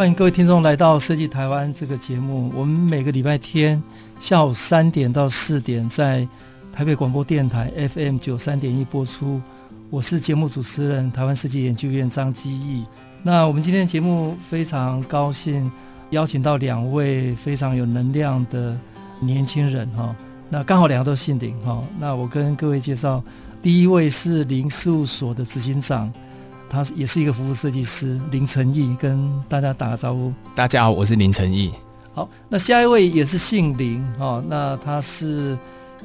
欢迎各位听众来到《设计台湾》这个节目。我们每个礼拜天下午三点到四点在台北广播电台 FM 九三点一播出。我是节目主持人台湾设计研究院张基义。那我们今天节目非常高兴邀请到两位非常有能量的年轻人哈。那刚好两个都姓林哈。那我跟各位介绍，第一位是林事务所的执行长。他也是一个服务设计师林承义，跟大家打个招呼。大家好，我是林承义。好，那下一位也是姓林哦，那他是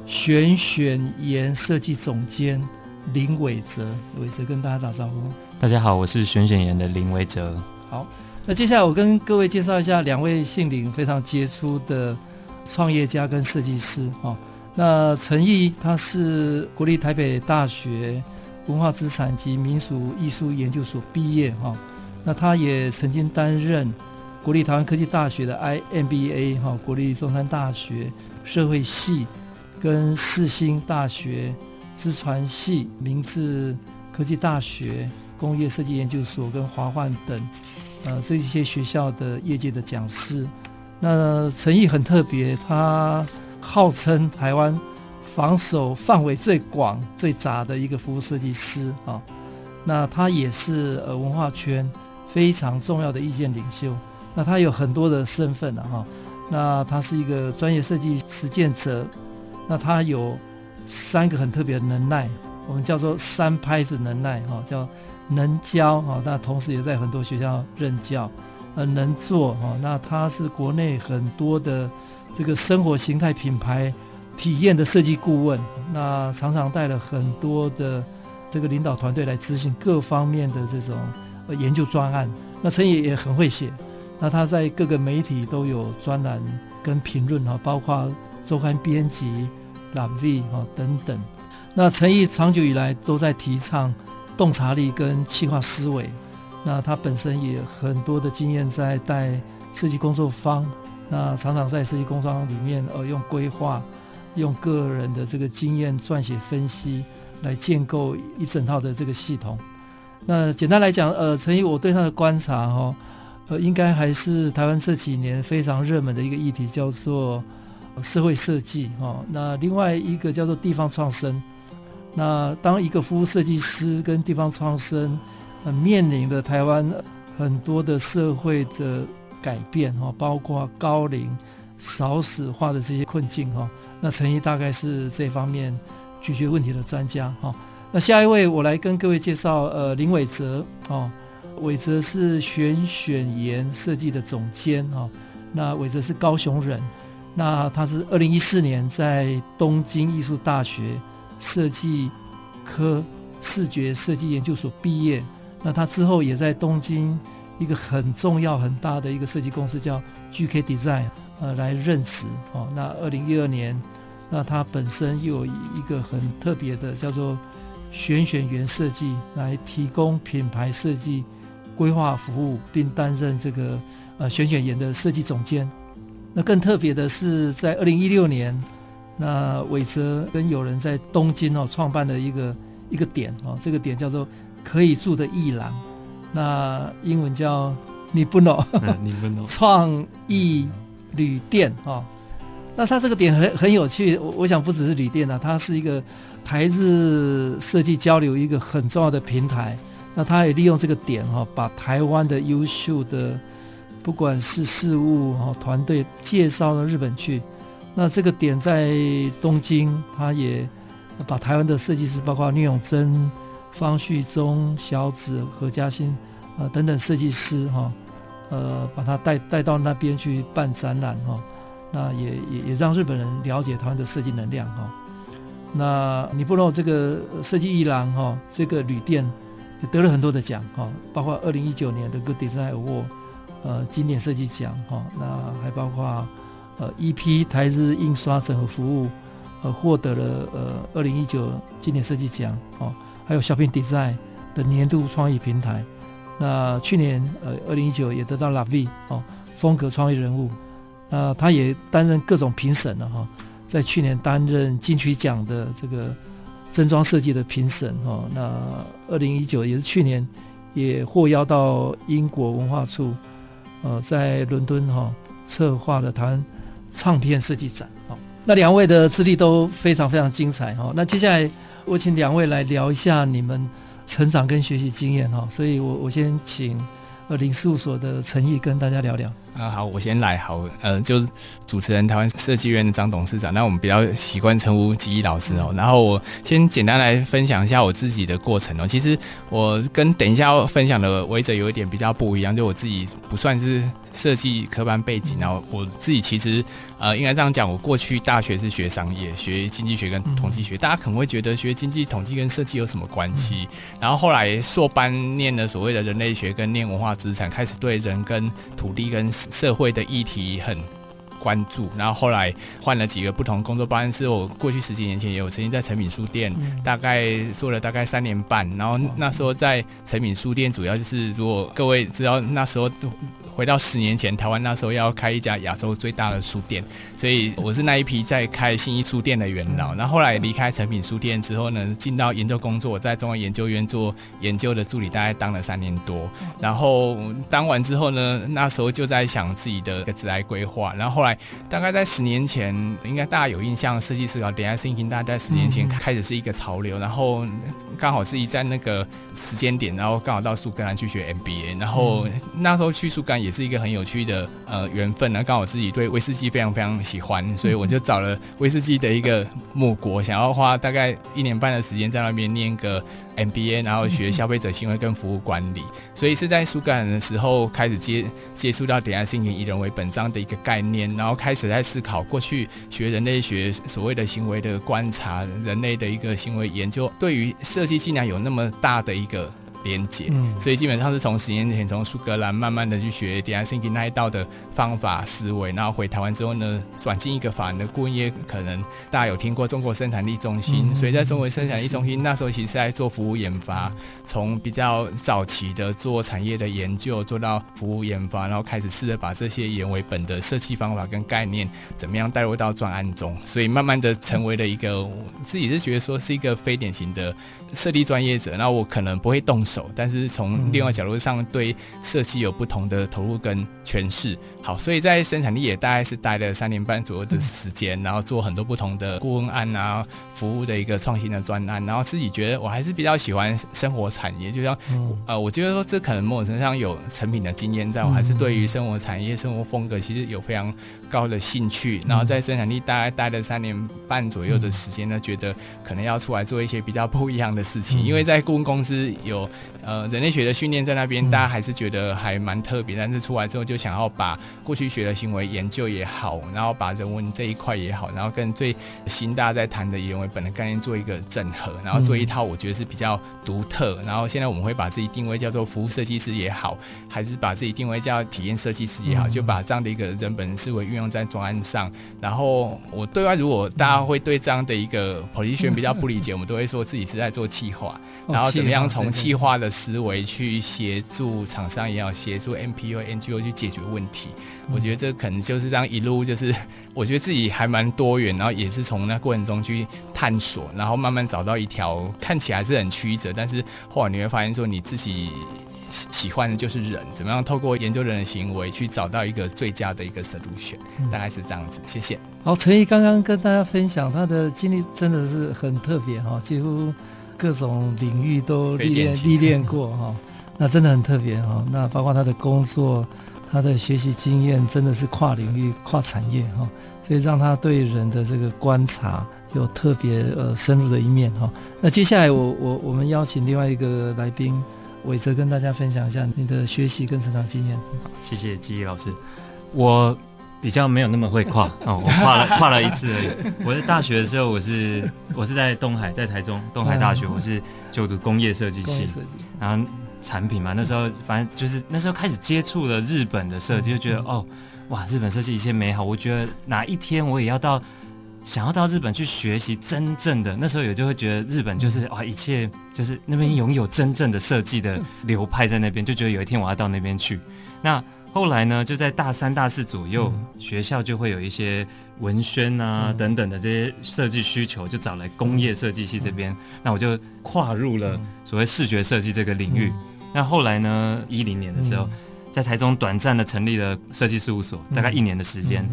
选选研设计总监林伟哲，伟哲跟大家打招呼。大家好，我是选选研的林伟哲。好，那接下来我跟各位介绍一下两位姓林非常杰出的创业家跟设计师哦。那承毅他是国立台北大学。文化资产及民俗艺术研究所毕业哈，那他也曾经担任国立台湾科技大学的 IMBA 哈，国立中山大学社会系跟世新大学资传系、明治科技大学工业设计研究所跟华幻等呃这些学校的业界的讲师。那承义很特别，他号称台湾。防守范围最广、最杂的一个服务设计师啊，那他也是呃文化圈非常重要的意见领袖。那他有很多的身份啊，哈，那他是一个专业设计实践者。那他有三个很特别的能耐，我们叫做三拍子能耐哈，叫能教啊，那同时也在很多学校任教，呃，能做哈，那他是国内很多的这个生活形态品牌。体验的设计顾问，那常常带了很多的这个领导团队来执行各方面的这种研究专案。那承义也很会写，那他在各个媒体都有专栏跟评论哈，包括周刊编辑、La Vie 哈等等。那陈毅长久以来都在提倡洞察力跟企划思维。那他本身也很多的经验在带设计工作坊，那常常在设计工作坊里面呃用规划。用个人的这个经验撰写分析，来建构一整套的这个系统。那简单来讲，呃，陈毅我对他的观察哈、哦，呃，应该还是台湾这几年非常热门的一个议题，叫做社会设计哈、哦。那另外一个叫做地方创生。那当一个服务设计师跟地方创生，呃，面临的台湾很多的社会的改变哈、哦，包括高龄、少子化的这些困境哈。那陈毅大概是这方面解决问题的专家哈。那下一位我来跟各位介绍，呃，林伟哲哦，伟哲是选选研设计的总监哈。那伟哲是高雄人，那他是二零一四年在东京艺术大学设计科视觉设计研究所毕业。那他之后也在东京一个很重要很大的一个设计公司叫 GK Design。呃，来任职哦。那二零一二年，那他本身又有一个很特别的，叫做选选员设计，来提供品牌设计规划服务，并担任这个呃选选员的设计总监。那更特别的是，在二零一六年，那伟哲跟友人在东京哦创办了一个一个点哦，这个点叫做可以住的艺廊，那英文叫 Nibuno，尼布诺创意。旅店啊，那它这个点很很有趣，我我想不只是旅店啊，它是一个台日设计交流一个很重要的平台。那它也利用这个点哈，把台湾的优秀的不管是事务哈团队介绍到日本去。那这个点在东京，它也把台湾的设计师，包括聂永贞、方旭中、小紫、何嘉欣啊等等设计师哈。呃，把他带带到那边去办展览哈、哦，那也也也让日本人了解台湾的设计能量哈、哦。那你不知道这个设计艺廊哈，这个旅店也得了很多的奖哈，包括二零一九年的 Good Design Award，呃，经典设计奖哈，那还包括呃 EP 台日印刷整合服务，呃，获得了呃二零一九经典设计奖哦，还有 Shopping Design 的年度创意平台。那去年呃二零一九也得到 La Vie 哦风格创意人物，那他也担任各种评审了哈，在去年担任金曲奖的这个。真装设计的评审哈，那二零一九也是去年，也获邀到英国文化处，呃，在伦敦哈策划了台湾唱片设计展。哦，那两位的资历都非常非常精彩哈。那接下来我请两位来聊一下你们成长跟学习经验哈。所以我我先请呃林事务所的陈毅跟大家聊聊。啊，好，我先来，好，呃，就是主持人台湾设计院的张董事长，那我们比较习惯称呼吉毅老师哦。然后我先简单来分享一下我自己的过程哦。其实我跟等一下要分享的唯哲有一点比较不一样，就我自己不算是设计科班背景，然后我自己其实呃，应该这样讲，我过去大学是学商业，学经济学跟统计学，大家可能会觉得学经济统计跟设计有什么关系？然后后来硕班念了所谓的人类学跟念文化资产，开始对人跟土地跟社会的议题很关注，然后后来换了几个不同工作，包含是我过去十几年前也有曾经在诚品书店，大概做了大概三年半，然后那时候在诚品书店主要就是，如果各位知道那时候。回到十年前，台湾那时候要开一家亚洲最大的书店，所以我是那一批在开新一书店的元老。那后，后来离开诚品书店之后呢，进到研究工作，在中央研究院做研究的助理，大概当了三年多。然后当完之后呢，那时候就在想自己的一个职业规划。然后后来大概在十年前，应该大家有印象，设计思考 Design Thinking，大概在十年前开始是一个潮流。然后刚好自己在那个时间点，然后刚好到苏格兰去学 MBA。然后那时候去苏格兰。也是一个很有趣的呃缘分呢，刚好自己对威士忌非常非常喜欢，所以我就找了威士忌的一个母国，想要花大概一年半的时间在那边念个 MBA，然后学消费者行为跟服务管理。所以是在苏格兰的时候开始接接触到 Design Thinking 以人为本这样的一个概念，然后开始在思考过去学人类学所谓的行为的观察，人类的一个行为研究，对于设计竟然有那么大的一个。连接，所以基本上是从十年前从苏格兰慢慢的去学 Design Thinking 那一道的方法思维，然后回台湾之后呢，转进一个法人的顾问业，可能大家有听过中国生产力中心，所以在中国生产力中心那时候其实是在做服务研发，从比较早期的做产业的研究，做到服务研发，然后开始试着把这些以人为本的设计方法跟概念，怎么样带入到专案中，所以慢慢的成为了一个我自己是觉得说是一个非典型的设计专业者，那我可能不会动手。但是从另外角度上对设计有不同的投入跟诠释。好，所以在生产力也大概是待了三年半左右的时间，然后做很多不同的顾问案啊，服务的一个创新的专案，然后自己觉得我还是比较喜欢生活产业，就像呃，我觉得说这可能某种程度上有成品的经验在，我还是对于生活产业、生活风格其实有非常高的兴趣。然后在生产力大概待了三年半左右的时间呢，觉得可能要出来做一些比较不一样的事情，因为在顾问公司有。呃，人类学的训练在那边，大家还是觉得还蛮特别。但是出来之后，就想要把过去学的行为研究也好，然后把人文这一块也好，然后跟最新大家在谈的以人为本的概念做一个整合，然后做一套我觉得是比较独特。然后现在我们会把自己定位叫做服务设计师也好，还是把自己定位叫体验设计师也好，就把这样的一个人本思维运用在专案上。然后我对外，如果大家会对这样的一个 position 比较不理解，我们都会说自己是在做企划，然后怎么样从企划的思维去协助厂商也好，协助 NPO、NGO 去解决问题。我觉得这可能就是这样一路，就是 我觉得自己还蛮多元，然后也是从那过程中去探索，然后慢慢找到一条看起来是很曲折，但是后来你会发现说你自己喜欢的就是人，怎么样透过研究人的行为去找到一个最佳的一个 solution，大概是这样子。谢谢。好，陈毅刚刚跟大家分享他的经历，真的是很特别哈，几乎。各种领域都历练历练过哈，那真的很特别哈。那包括他的工作，他的学习经验，真的是跨领域、跨产业哈，所以让他对人的这个观察有特别呃深入的一面哈。那接下来我我我们邀请另外一个来宾唯哲跟大家分享一下你的学习跟成长经验。好，谢谢吉毅老师。我比较没有那么会跨 哦，我跨了跨了一次而已。我在大学的时候，我是我是在东海，在台中东海大学，我是就读工业设计系，然后产品嘛，那时候反正就是那时候开始接触了日本的设计，就觉得哦，哇，日本设计一切美好。我觉得哪一天我也要到，想要到日本去学习真正的，那时候也就会觉得日本就是哇，一切就是那边拥有真正的设计的流派在那边，就觉得有一天我要到那边去。那后来呢，就在大三、大四左右，嗯、学校就会有一些文宣啊、嗯、等等的这些设计需求，就找来工业设计系这边。嗯、那我就跨入了所谓视觉设计这个领域。嗯、那后来呢，一零年的时候，嗯、在台中短暂的成立了设计事务所，大概一年的时间。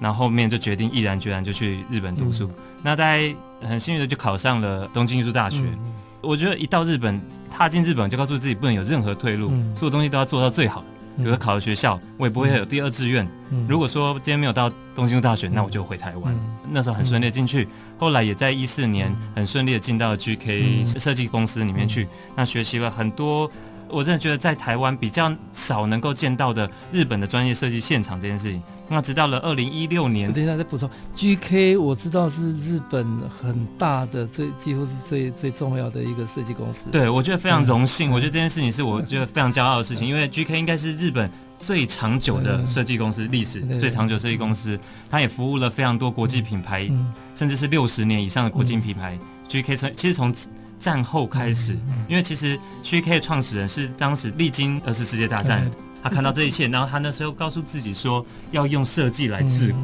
嗯、然后后面就决定毅然决然就去日本读书。嗯、那大家很幸运的就考上了东京艺术大学。嗯、我觉得一到日本，踏进日本就告诉自己不能有任何退路，嗯、所有东西都要做到最好。比如说考了学校，我也不会有第二志愿。嗯、如果说今天没有到东京大学，那我就回台湾。嗯、那时候很顺利的进去，后来也在一四年很顺利的进到 GK 设计公司里面去，那学习了很多。我真的觉得在台湾比较少能够见到的日本的专业设计现场这件事情。那直到了二零一六年，等一下再补充，GK 我知道是日本很大的最几乎是最最重要的一个设计公司。对，我觉得非常荣幸，嗯、我觉得这件事情是我觉得非常骄傲的事情，嗯、因为 GK 应该是日本最长久的设计公司，历、嗯、史最长久设计公司，它也服务了非常多国际品牌，嗯、甚至是六十年以上的国际品牌。嗯、GK 从其实从战后开始，因为其实 GK 的创始人是当时历经二次世界大战，他看到这一切，然后他那时候告诉自己说要用设计来治国，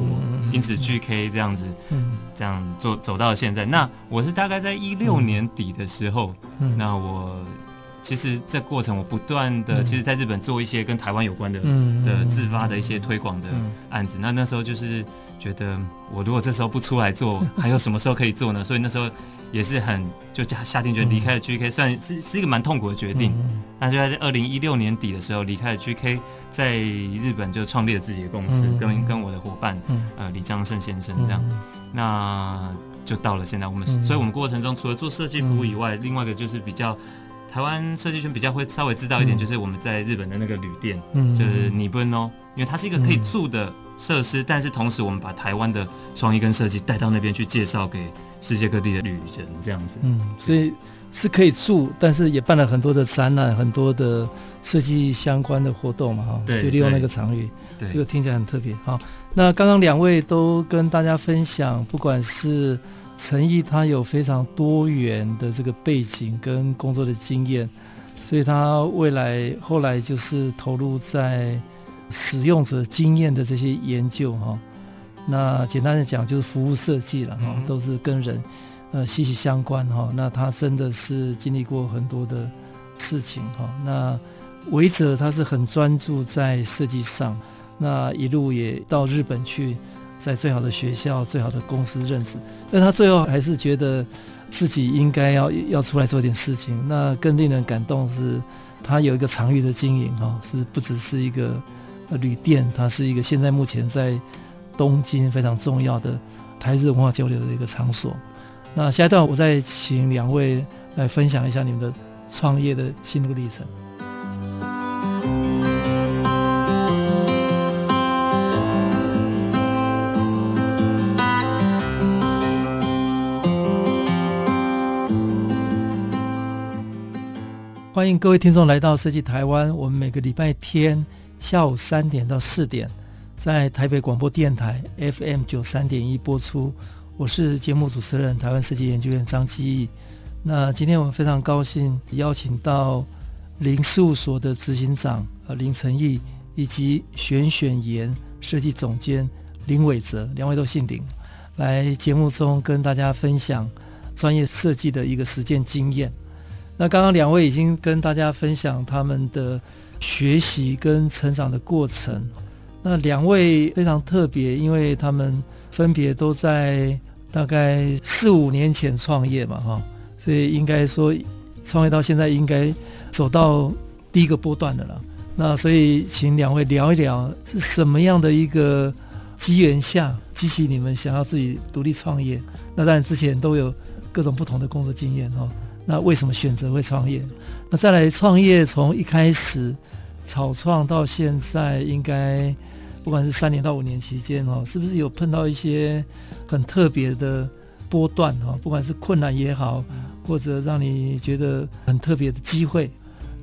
因此 GK 这样子，这样做走到了现在。那我是大概在一六年底的时候，那我其实这过程我不断的，其实在日本做一些跟台湾有关的的自发的一些推广的案子。那那时候就是觉得，我如果这时候不出来做，还有什么时候可以做呢？所以那时候。也是很就下下定决离开了 GK，算是是一个蛮痛苦的决定。那就在二零一六年底的时候离开了 GK，在日本就创立了自己的公司，跟跟我的伙伴呃李章胜先生这样。那就到了现在，我们所以我们过程中除了做设计服务以外，另外一个就是比较台湾设计圈比较会稍微知道一点，就是我们在日本的那个旅店，就是ニブンノ，因为它是一个可以住的设施，但是同时我们把台湾的创意跟设计带到那边去介绍给。世界各地的旅人这样子，嗯，所以是可以住，但是也办了很多的展览，很多的设计相关的活动嘛，哈，对，就利用那个场域，对，这个听起来很特别。好，那刚刚两位都跟大家分享，不管是 陈毅，他有非常多元的这个背景跟工作的经验，所以他未来后来就是投入在使用者经验的这些研究，哈。那简单的讲就是服务设计了哈，都是跟人呃息息相关哈。那他真的是经历过很多的事情哈。那唯哲他是很专注在设计上，那一路也到日本去，在最好的学校、最好的公司任职，但他最后还是觉得自己应该要要出来做点事情。那更令人感动是，他有一个长域的经营哈，是不只是一个旅店，它是一个现在目前在。东京非常重要的台日文化交流的一个场所。那下一段我再请两位来分享一下你们的创业的心路历程。欢迎各位听众来到设计台湾，我们每个礼拜天下午三点到四点。在台北广播电台 FM 九三点一播出，我是节目主持人台湾设计研究院张基义。那今天我们非常高兴邀请到林事务所的执行长呃林承毅，以及选选研设计总监林伟哲，两位都姓林，来节目中跟大家分享专业设计的一个实践经验。那刚刚两位已经跟大家分享他们的学习跟成长的过程。那两位非常特别，因为他们分别都在大概四五年前创业嘛，哈，所以应该说创业到现在应该走到第一个波段的了。那所以请两位聊一聊是什么样的一个机缘下激起你们想要自己独立创业？那当然之前都有各种不同的工作经验哈。那为什么选择会创业？那再来创业从一开始草创到现在应该。不管是三年到五年期间哦，是不是有碰到一些很特别的波段哦？不管是困难也好，或者让你觉得很特别的机会，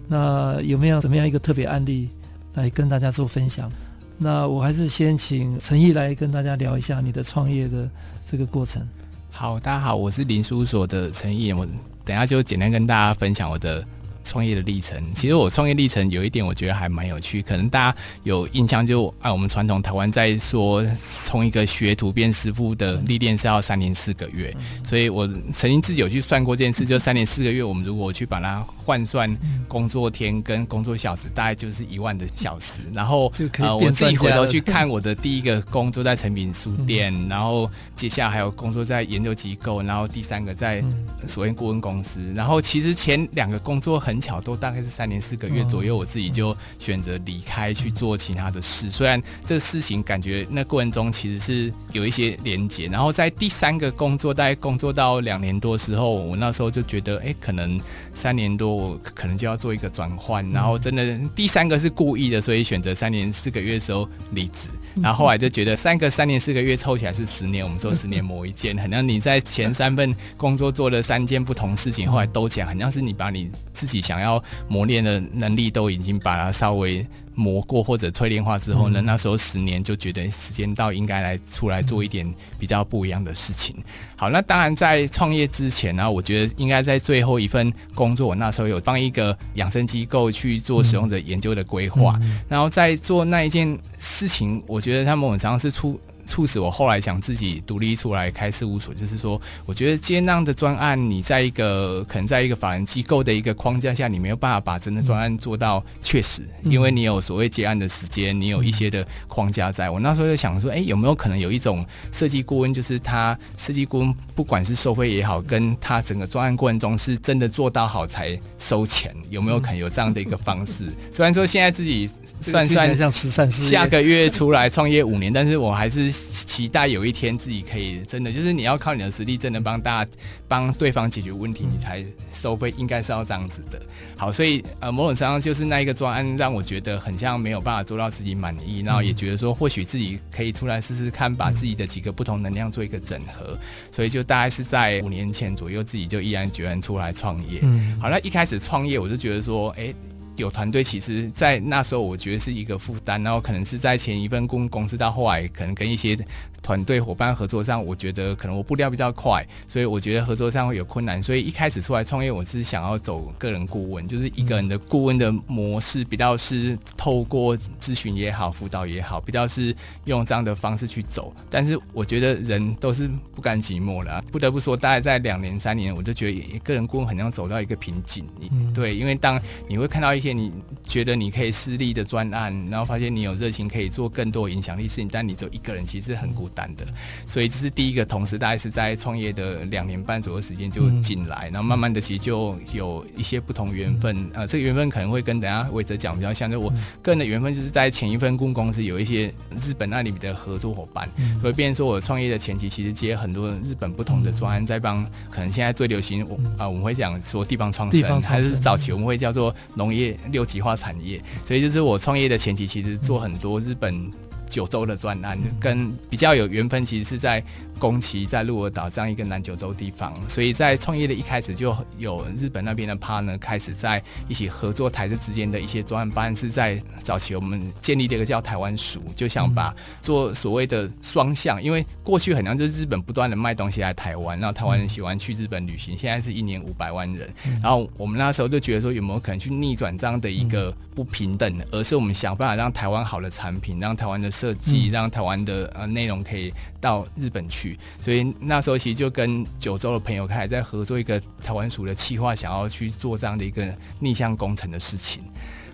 那有没有怎么样一个特别案例来跟大家做分享？那我还是先请陈毅来跟大家聊一下你的创业的这个过程。好，大家好，我是林书所，所的陈毅，我等下就简单跟大家分享我的。创业的历程，其实我创业历程有一点，我觉得还蛮有趣。可能大家有印象，就按我们传统台湾在说，从一个学徒变师傅的历练是要三年四个月。所以我曾经自己有去算过这件事，就三年四个月，我们如果去把它换算工作天跟工作小时，大概就是一万的小时。然后呃，我自己回头去看我的第一个工作在成品书店，然后接下来还有工作在研究机构，然后第三个在所谓顾问公司。然后其实前两个工作很。很巧，都大概是三年四个月左右，我自己就选择离开去做其他的事。虽然这个事情感觉那过程中其实是有一些连结，然后在第三个工作，大概工作到两年多时候，我那时候就觉得，哎，可能三年多我可能就要做一个转换。然后真的第三个是故意的，所以选择三年四个月的时候离职。然后后来就觉得三个三年四个月凑起来是十年，我们说十年磨一剑，好像你在前三份工作做了三件不同事情，后来兜起来，好像是你把你自己想要磨练的能力都已经把它稍微磨过或者淬炼化之后呢，那时候十年就觉得时间到，应该来出来做一点比较不一样的事情。好，那当然在创业之前呢，我觉得应该在最后一份工作，我那时候有帮一个养生机构去做使用者研究的规划，然后在做那一件事情，我觉得他们常常是出。促使我后来想自己独立出来开事务所，就是说，我觉得接那样的专案，你在一个可能在一个法人机构的一个框架下，你没有办法把真的专案做到确实，因为你有所谓接案的时间，你有一些的框架在。我那时候就想说，哎，有没有可能有一种设计顾问，就是他设计顾问不管是收费也好，跟他整个专案过程中是真的做到好才收钱，有没有可能有这样的一个方式？虽然说现在自己算算像慈善事业，下个月出来创业五年，但是我还是。期待有一天自己可以真的，就是你要靠你的实力，真的帮大家帮对方解决问题，你才收费，应该是要这样子的。好，所以呃，某种程度上就是那一个专案让我觉得很像没有办法做到自己满意，然后也觉得说或许自己可以出来试试看，把自己的几个不同能量做一个整合。所以就大概是在五年前左右，自己就毅然决然出来创业。嗯，好，那一开始创业我就觉得说，哎、有团队，其实，在那时候我觉得是一个负担，然后可能是在前一份公公司到后来，可能跟一些团队伙伴合作上，我觉得可能我步调比较快，所以我觉得合作上会有困难。所以一开始出来创业，我是想要走个人顾问，就是一个人的顾问的模式，比较是透过咨询也好，辅导也好，比较是用这样的方式去走。但是我觉得人都是不甘寂寞的，不得不说，大概在两年三年，我就觉得个人顾问很像走到一个瓶颈。对，因为当你会看到一些你觉得你可以私利的专案，然后发现你有热情可以做更多影响力事情，但你只有一个人，其实很孤单的。所以这是第一个同时，大概是在创业的两年半左右时间就进来，然后慢慢的其实就有一些不同缘分。呃，这个缘分可能会跟等下伟哲讲比较像，就我个人的缘分就是在前一份公公司有一些日本那里的合作伙伴，所以变成说我创业的前期其实接很多日本不同的专案，在帮可能现在最流行我啊、呃、我们会讲说地方创生，还是早期我们会叫做农业六级化产业，所以就是我创业的前期，其实做很多日本九州的专栏，跟比较有缘分，其实是在。宫崎在鹿儿岛这样一个南九州地方，所以在创业的一开始就有日本那边的 partner 开始在一起合作，台日之间的一些专案办，是在早期我们建立了一个叫台湾署，就想把做所谓的双向，因为过去很像就是日本不断的卖东西来台湾，然后台湾人喜欢去日本旅行，现在是一年五百万人，然后我们那时候就觉得说有没有可能去逆转这样的一个不平等，而是我们想办法让台湾好的产品，让台湾的设计，让台湾的呃内容可以到日本去。所以那时候其实就跟九州的朋友开始在合作一个台湾署的企划，想要去做这样的一个逆向工程的事情。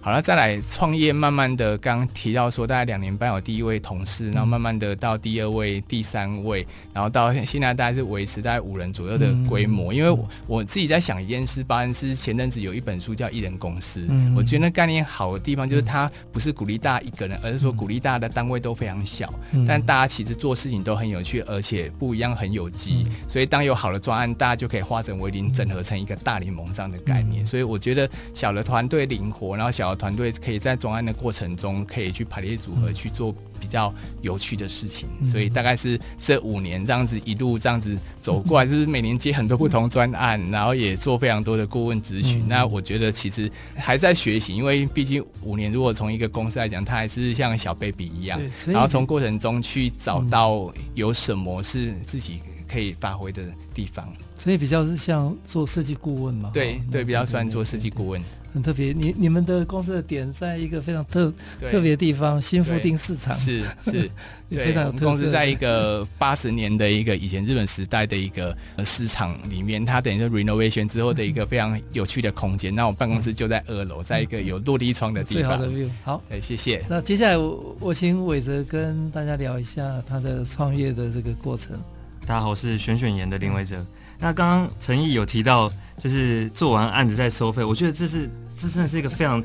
好了，再来创业，慢慢的刚刚提到说，大概两年半有第一位同事，然后慢慢的到第二位、第三位，然后到现在大概是维持大概五人左右的规模。因为我我自己在想一件事，包含是前阵子有一本书叫《一人公司》，我觉得那概念好的地方就是它不是鼓励大家一个人，而是说鼓励大家的单位都非常小，但大家其实做事情都很有趣，而且不一样，很有机。所以当有好的专案，大家就可以化整为零，整合成一个大联盟这样的概念。所以我觉得小的团队灵活，然后小。团队可以在专案的过程中，可以去排列组合去做比较有趣的事情。所以大概是这五年这样子一路这样子走过来，就是每年接很多不同专案，然后也做非常多的顾问咨询。那我觉得其实还在学习，因为毕竟五年如果从一个公司来讲，它还是像小 baby 一样，然后从过程中去找到有什么是自己可以发挥的地方。所以比较是像做设计顾问嘛？对对，比较算做设计顾问。很特别，你你们的公司的点在一个非常特特别的地方，新富町市场是是，非常有特色。公司在一个八十年的一个以前日本时代的一个市场里面，它等于说 renovation 之后的一个非常有趣的空间。那我办公室就在二楼，在一个有落地窗的地方。最好的 view。好，哎，谢谢。那接下来我我请伟泽跟大家聊一下他的创业的这个过程。大家好，我是选选研的林伟泽。那刚刚陈毅有提到，就是做完案子再收费，我觉得这是这真的是一个非常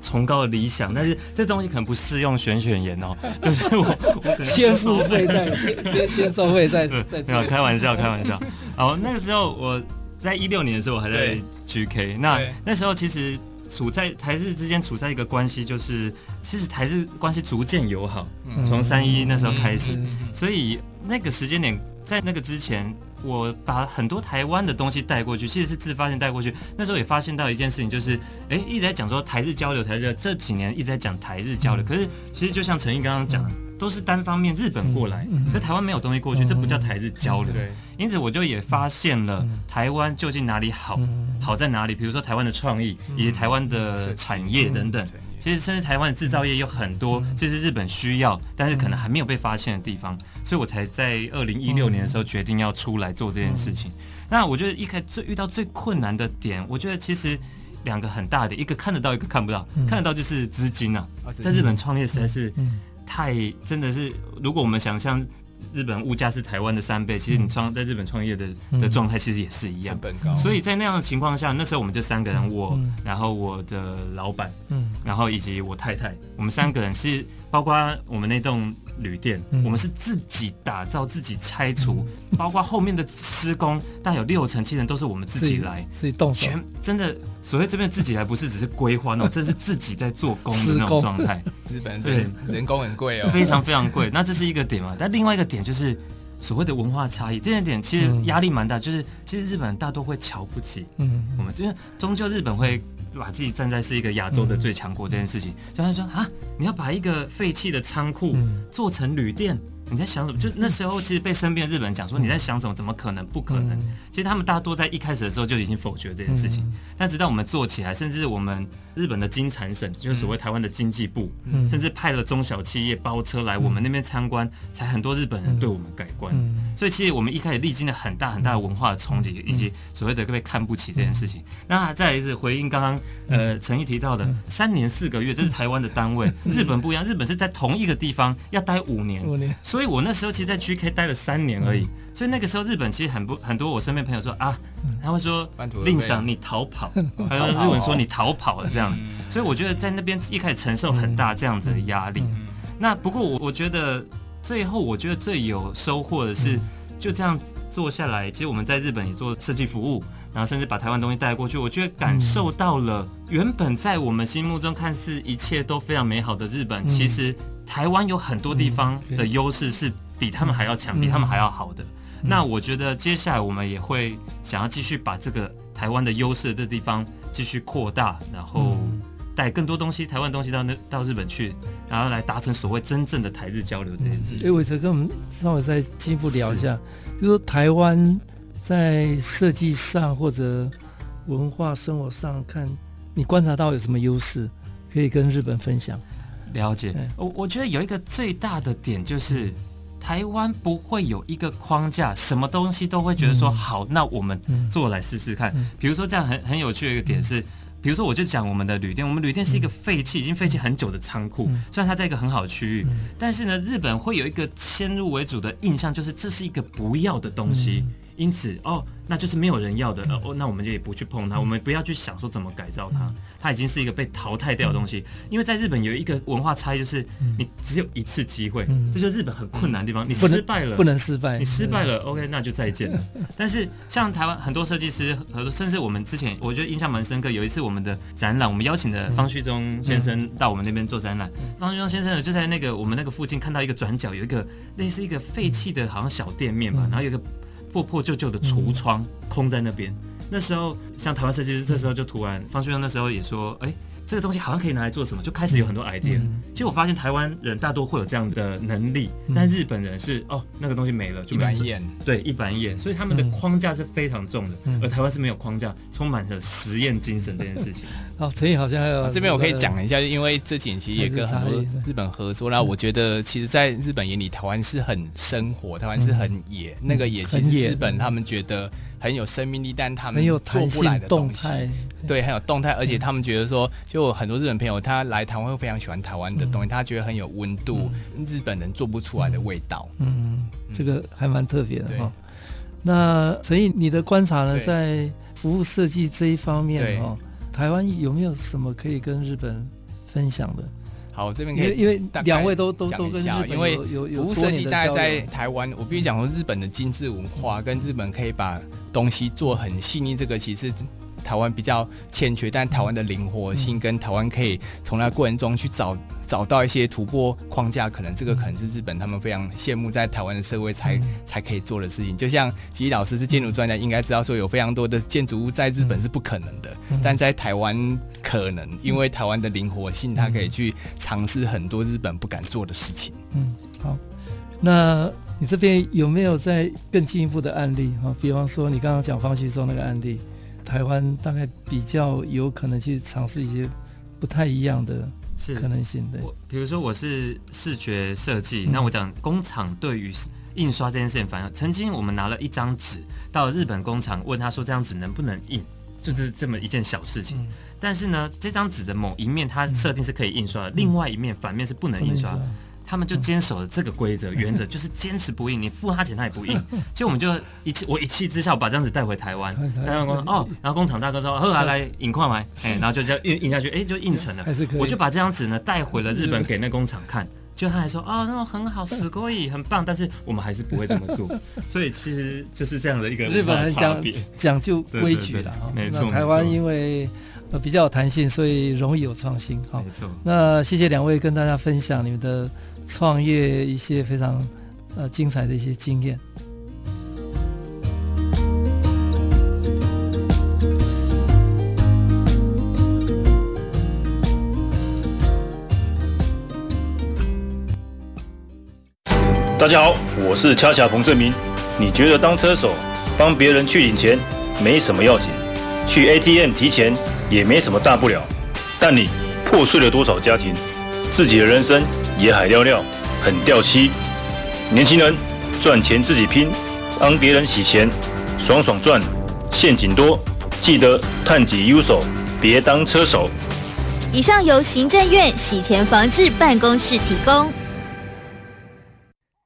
崇高的理想。但是这东西可能不适用选选言哦，就是我我先付费再 先先收费再再没有开玩笑开玩笑。好，那个时候我在一六年的时候我还在 GK，那那时候其实处在台日之间处在一个关系，就是其实台日关系逐渐友好，从三一那时候开始，所以那个时间点在那个之前。我把很多台湾的东西带过去，其实是自发性带过去。那时候也发现到一件事情，就是哎，一直在讲说台日交流，台日这几年一直在讲台日交流。可是其实就像陈毅刚刚讲的，都是单方面日本过来，可台湾没有东西过去，这不叫台日交流。对，因此我就也发现了台湾究竟哪里好，好在哪里？比如说台湾的创意以及台湾的产业等等。其实，甚至台湾的制造业有很多，这是日本需要，但是可能还没有被发现的地方，所以我才在二零一六年的时候决定要出来做这件事情。那我觉得一开始最遇到最困难的点，我觉得其实两个很大的，一个看得到，一个看不到。看得到就是资金啊，在日本创业实在是太真的是，如果我们想象。日本物价是台湾的三倍，其实你创在日本创业的的状态其实也是一样，成本高。所以在那样的情况下，那时候我们就三个人，我，然后我的老板，嗯，然后以及我太太，我们三个人是包括我们那栋。旅店，我们是自己打造、自己拆除，包括后面的施工，大概有六成七成都是我们自己来，自己动手。全真的，所谓这边自己来，不是只是规划那种，这是自己在做工的那种状态。日本对人工很贵哦，非常非常贵。那这是一个点嘛？但另外一个点就是所谓的文化差异，这一点其实压力蛮大。就是其实日本人大多会瞧不起，嗯，我们因为终究日本会。把自己站在是一个亚洲的最强国这件事情，就他说啊，你要把一个废弃的仓库做成旅店。你在想什么？就那时候，其实被身边的日本人讲说你在想什么？怎么可能？不可能！其实他们大多在一开始的时候就已经否决这件事情。但直到我们做起来，甚至我们日本的金产省，就是所谓台湾的经济部，甚至派了中小企业包车来我们那边参观，才很多日本人对我们改观。所以其实我们一开始历经了很大很大的文化的冲击，以及所谓的被看不起这件事情。那再来一次回应刚刚呃陈毅提到的三年四个月，这是台湾的单位，日本不一样，日本是在同一个地方要待五年。五年。所以我那时候其实，在 GK 待了三年而已，所以那个时候日本其实很不很多。我身边朋友说啊，他会说令桑你逃跑，还有日文说你逃跑了这样。所以我觉得在那边一开始承受很大这样子的压力。那不过我我觉得最后我觉得最有收获的是，就这样做下来，其实我们在日本也做设计服务，然后甚至把台湾东西带过去，我觉得感受到了原本在我们心目中看似一切都非常美好的日本，其实。台湾有很多地方的优势是比他们还要强，比他们还要好的。那我觉得接下来我们也会想要继续把这个台湾的优势的这地方继续扩大，然后带更多东西，台湾东西到那到日本去，然后来达成所谓真正的台日交流这件事情。哎，伟哲跟我们稍微再进一步聊一下，就是说台湾在设计上或者文化生活上看，你观察到有什么优势可以跟日本分享？了解，我我觉得有一个最大的点就是，台湾不会有一个框架，什么东西都会觉得说好，那我们做来试试看。比如说这样很很有趣的一个点是，比如说我就讲我们的旅店，我们旅店是一个废弃已经废弃很久的仓库，虽然它在一个很好的区域，但是呢，日本会有一个先入为主的印象，就是这是一个不要的东西。因此哦。那就是没有人要的，哦，那我们就也不去碰它，我们不要去想说怎么改造它，它已经是一个被淘汰掉的东西。因为在日本有一个文化差异，就是你只有一次机会，这就是日本很困难的地方。你失败了，不能失败，你失败了，OK，那就再见了。但是像台湾很多设计师，很多甚至我们之前，我觉得印象蛮深刻。有一次我们的展览，我们邀请的方旭中先生到我们那边做展览。方旭中先生呢，就在那个我们那个附近看到一个转角有一个类似一个废弃的，好像小店面吧，然后有一个。破破旧旧的橱窗空在那边，那时候像台湾设计师，这时候就突然方旭东那时候也说，哎。这个东西好像可以拿来做什么，就开始有很多 idea。其实我发现台湾人大多会有这样的能力，但日本人是哦，那个东西没了就一板一眼，对，一板一眼，所以他们的框架是非常重的，而台湾是没有框架，充满了实验精神这件事情。哦，陈毅好像还有这边我可以讲一下，因为这几年其实也跟很多日本合作，那我觉得其实在日本眼里，台湾是很生活，台湾是很野，那个野其实日本他们觉得。很有生命力，但他们做不来的东西，对，很有动态，而且他们觉得说，就很多日本朋友他来台湾会非常喜欢台湾的东西，他觉得很有温度，日本人做不出来的味道。嗯，这个还蛮特别的哈。那陈毅，你的观察呢，在服务设计这一方面哈，台湾有没有什么可以跟日本分享的？好，我这边可以，因为两位都都都跟日本因为有有服务设计，大概在台湾，我必须讲说日本的精致文化跟日本可以把东西做很细腻，这个其实台湾比较欠缺，但台湾的灵活性跟台湾可以从那过程中去找。找到一些突破框架，可能这个可能是日本他们非常羡慕在台湾的社会才、嗯、才可以做的事情。就像吉老师是建筑专家，应该知道说有非常多的建筑物在日本是不可能的，嗯、但在台湾可能，因为台湾的灵活性，它可以去尝试很多日本不敢做的事情。嗯，好，那你这边有没有在更进一步的案例哈？比方说你刚刚讲方旭中那个案例，台湾大概比较有可能去尝试一些不太一样的。是可能性的。我比如说我是视觉设计，嗯、那我讲工厂对于印刷这件事情，反正曾经我们拿了一张纸到日本工厂，问他说这张纸能不能印，就是这么一件小事情。嗯、但是呢，这张纸的某一面它设定是可以印刷的，嗯、另外一面反面是不能印刷。他们就坚守了这个规则原则，就是坚持不印，你付他钱他也不印。结果我们就一气，我一气之下把这样子带回台湾，台湾工哦，然后工厂大哥说，后来来引矿来，哎，然后就这样印印下去，哎，就印成了。我就把这张纸呢带回了日本给那工厂看，就他还说，哦，那种很好，死过瘾，很棒。但是我们还是不会这么做，所以其实就是这样的一个日本人讲讲究规矩了，没错。台湾因为比较有弹性，所以容易有创新。好，没错。那谢谢两位跟大家分享你们的。创业一些非常呃精彩的一些经验。大家好，我是恰恰彭正明。你觉得当车手帮别人去领钱没什么要紧，去 ATM 提钱也没什么大不了，但你破碎了多少家庭，自己的人生？也海尿尿，很掉漆。年轻人赚钱自己拼，帮别人洗钱，爽爽赚，陷阱多。记得探己优手，别当车手。以上由行政院洗钱防治办公室提供。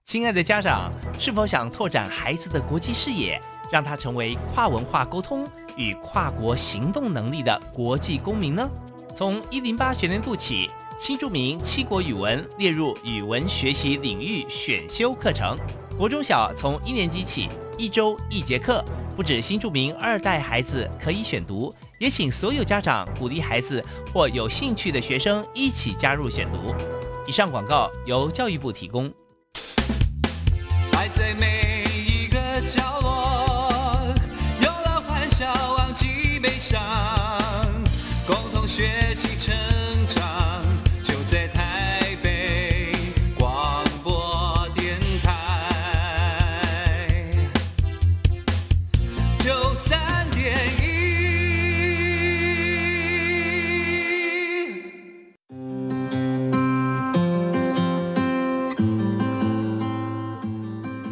亲爱的家长，是否想拓展孩子的国际视野，让他成为跨文化沟通与跨国行动能力的国际公民呢？从一零八学年度起。新著名七国语文列入语文学习领域选修课程，国中小从一年级起一周一节课，不止新著名二代孩子可以选读，也请所有家长鼓励孩子或有兴趣的学生一起加入选读。以上广告由教育部提供。爱在每一个角落，有了欢笑，忘记悲伤，共同学习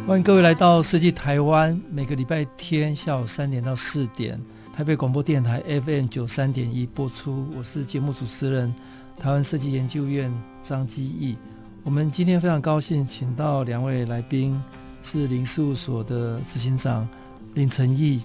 欢迎各位来到设计台湾，每个礼拜天下午三点到四点，台北广播电台 FM 九三点一播出。我是节目主持人，台湾设计研究院张基义。我们今天非常高兴，请到两位来宾，是林事务所的执行长林承义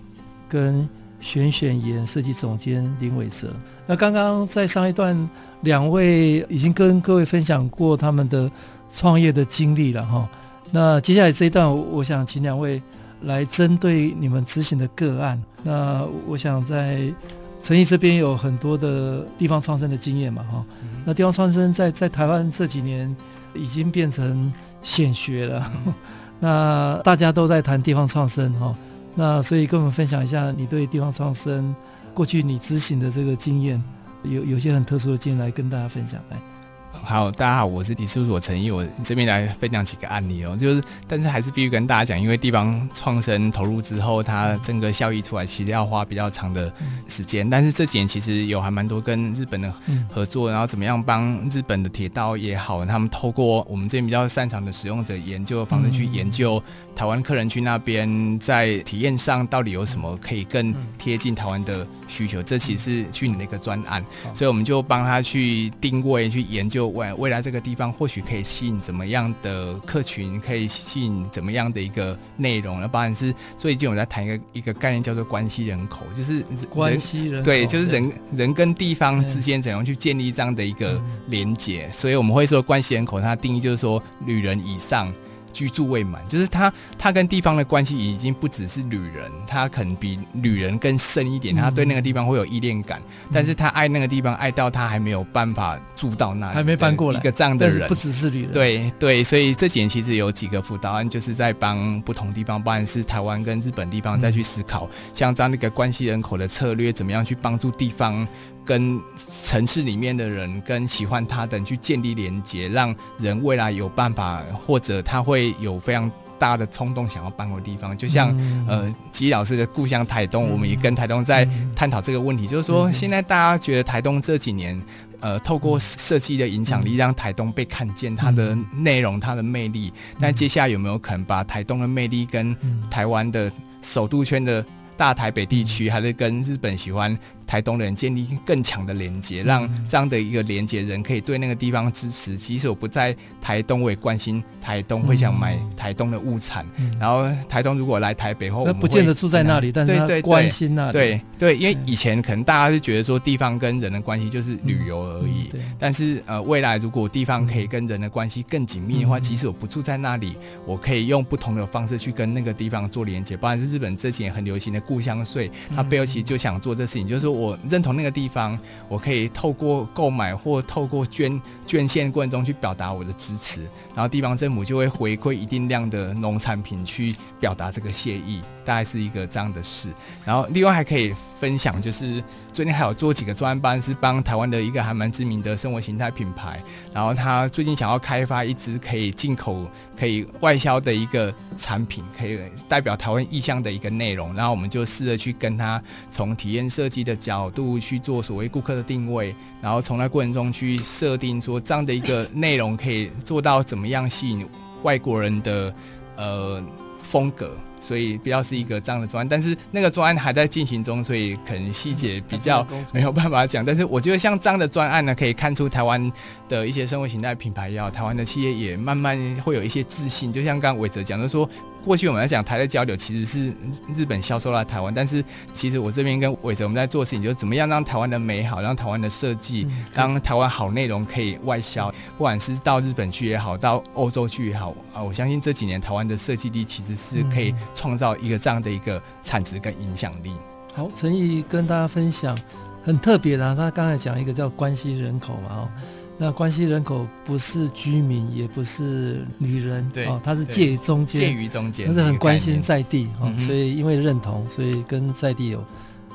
跟选选研设计总监林伟哲。那刚刚在上一段，两位已经跟各位分享过他们的创业的经历了哈。那接下来这一段，我想请两位来针对你们执行的个案。那我想在陈毅这边有很多的地方创生的经验嘛哈。那地方创生在在台湾这几年已经变成显学了。那大家都在谈地方创生哈。那所以跟我们分享一下你对地方创生。过去你执行的这个经验，有有些很特殊的经验来跟大家分享来。好，大家好，我是理事所陈毅，我这边来分享几个案例哦。就是，但是还是必须跟大家讲，因为地方创生投入之后，它整个效益出来，其实要花比较长的时间。但是这几年其实有还蛮多跟日本的合作，然后怎么样帮日本的铁道也好，他们透过我们这边比较擅长的使用者研究的方式去研究台湾客人去那边在体验上到底有什么可以更贴近台湾的需求。这其实是去年的一个专案，所以我们就帮他去定位、去研究。未未来这个地方或许可以吸引怎么样的客群，可以吸引怎么样的一个内容？那当然是最近我们在谈一个一个概念叫做关系人口，就是关系人口对，就是人人跟地方之间怎样去建立这样的一个连接。所以我们会说关系人口，它的定义就是说旅人以上。居住未满，就是他，他跟地方的关系已经不只是旅人，他可能比旅人更深一点。他对那个地方会有依恋感，嗯，但是他爱那个地方爱到他还没有办法住到那里，还没搬过来。一个这样的人，不只是旅人。对对，所以这几年其实有几个辅导案，就是在帮不同地方，不管是台湾跟日本地方再去思考，嗯，像这样的一个关系人口的策略，怎么样去帮助地方。跟城市里面的人，跟喜欢他的人去建立连接，让人未来有办法，或者他会有非常大的冲动想要搬回地方。就像、嗯、呃吉老师的故乡台东、嗯，我们也跟台东在探讨这个问题，嗯、就是说现在大家觉得台东这几年，呃，透过设计的影响力，让台东被看见它的内容、它的魅力。但接下来有没有可能把台东的魅力跟台湾的首都圈的大台北地区，还是跟日本喜欢台东的人建立更强的连接，让这样的一个连接人可以对那个地方支持。即使我不在台东，我也关心台东，会想买台东的物产。然后台东如果来台北后，那不见得住在那里，但是他关心那里。对对，因为以前可能大家是觉得说地方跟人的关系就是旅游而已。但是呃，未来如果地方可以跟人的关系更紧密的话，即使我不住在那里，我可以用不同的方式去跟那个地方做连接。不管是日本这几年很流行的故乡税，他背后其实就想做这事情，就是说。我认同那个地方，我可以透过购买或透过捐捐献过程中去表达我的支持，然后地方政府就会回馈一定量的农产品去表达这个谢意，大概是一个这样的事。然后另外还可以分享，就是最近还有做几个专案班，是帮台湾的一个还蛮知名的生活形态品牌，然后他最近想要开发一支可以进口、可以外销的一个产品，可以代表台湾意象的一个内容，然后我们就试着去跟他从体验设计的角度去做所谓顾客的定位，然后从那过程中去设定说这样的一个内容可以做到怎么样吸引外国人的呃风格。所以比较是一个这样的专案，但是那个专案还在进行中，所以可能细节比较没有办法讲。但是我觉得像这样的专案呢，可以看出台湾的一些生活形态品牌也好，台湾的企业也慢慢会有一些自信。就像刚刚伟哲讲的说。过去我们在讲台的交流，其实是日本销售到台湾，但是其实我这边跟伟哲我们在做事情，就是怎么样让台湾的美好，让台湾的设计，让台湾好内容可以外销，不管是到日本去也好，到欧洲去也好啊，我相信这几年台湾的设计力其实是可以创造一个这样的一个产值跟影响力。好，陈毅跟大家分享很特别的，他刚才讲一个叫关系人口嘛，哦。那关系人口不是居民，也不是女人，对，哦，他是介于中间，介于中间，但是很关心在地，哦，所以因为认同，所以跟在地有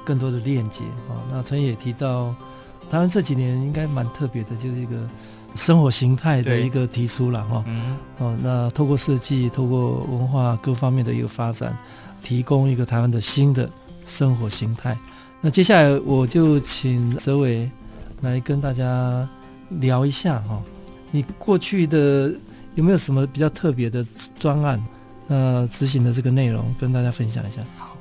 更多的链接，哦。那陈也提到，台湾这几年应该蛮特别的，就是一个生活形态的一个提出了，哈，嗯，哦，那透过设计，透过文化各方面的一个发展，提供一个台湾的新的生活形态。那接下来我就请哲伟来跟大家。聊一下哈，你过去的有没有什么比较特别的专案？呃，执行的这个内容跟大家分享一下。好，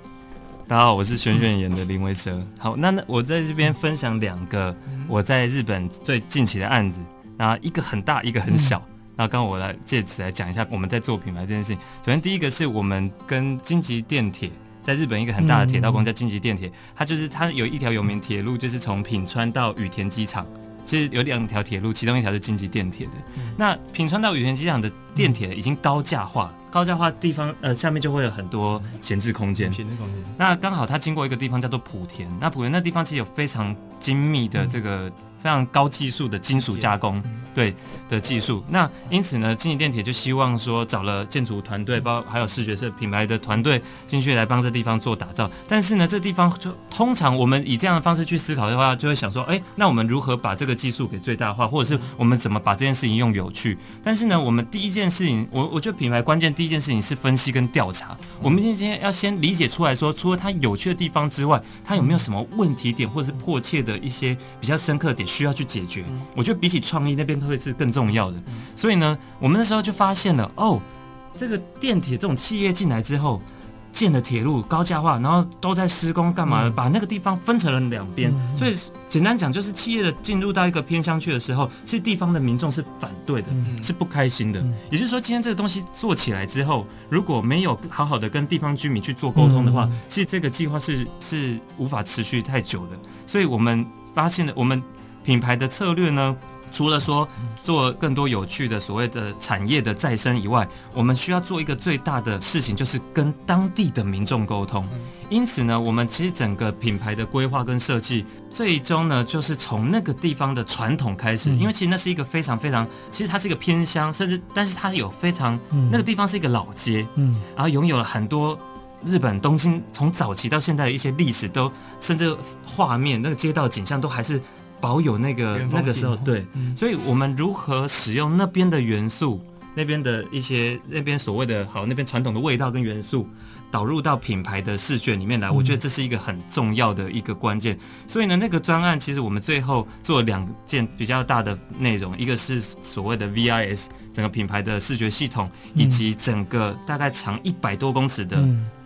大家好，我是选选演的林维哲。好，那那我在这边分享两个我在日本最近期的案子，然后一个很大，一个很小。那刚我来借此来讲一下我们在做品牌这件事情。首先第一个是我们跟京急电铁在日本一个很大的铁道公司叫京急电铁，它就是它有一条有名铁路，就是从品川到羽田机场。其实有两条铁路，其中一条是京急电铁的。嗯、那品川到羽田机场的电铁已经高架化，嗯、高架化地方呃下面就会有很多闲置空间。闲置空间。那刚好它经过一个地方叫做莆田，那莆田那地方其实有非常精密的这个。嗯非常高技术的金属加工，对的技术。那因此呢，经济电铁就希望说找了建筑团队，包括还有视觉设品牌的团队进去来帮这地方做打造。但是呢，这地方就通常我们以这样的方式去思考的话，就会想说，哎，那我们如何把这个技术给最大化，或者是我们怎么把这件事情用有趣？但是呢，我们第一件事情，我我觉得品牌关键第一件事情是分析跟调查。我们今天要先理解出来说，除了它有趣的地方之外，它有没有什么问题点，或者是迫切的一些比较深刻的点。需要去解决，我觉得比起创意那边会是更重要的。所以呢，我们那时候就发现了，哦，这个电铁这种企业进来之后，建了铁路高架化，然后都在施工干嘛？把那个地方分成了两边。所以简单讲，就是企业的进入到一个偏乡去的时候，其实地方的民众是反对的，是不开心的。也就是说，今天这个东西做起来之后，如果没有好好的跟地方居民去做沟通的话，其实这个计划是是无法持续太久的。所以我们发现了我们。品牌的策略呢，除了说做更多有趣的所谓的产业的再生以外，我们需要做一个最大的事情，就是跟当地的民众沟通。因此呢，我们其实整个品牌的规划跟设计，最终呢，就是从那个地方的传统开始。因为其实那是一个非常非常，其实它是一个偏乡，甚至但是它有非常那个地方是一个老街，嗯，然后拥有了很多日本东京从早期到现在的一些历史，都甚至画面那个街道景象都还是。保有那个那个时候，对，嗯、所以我们如何使用那边的元素，那边的一些那边所谓的好，那边传统的味道跟元素，导入到品牌的视觉里面来，我觉得这是一个很重要的一个关键。所以呢，那个专案其实我们最后做两件比较大的内容，一个是所谓的 VIS 整个品牌的视觉系统，以及整个大概长一百多公尺的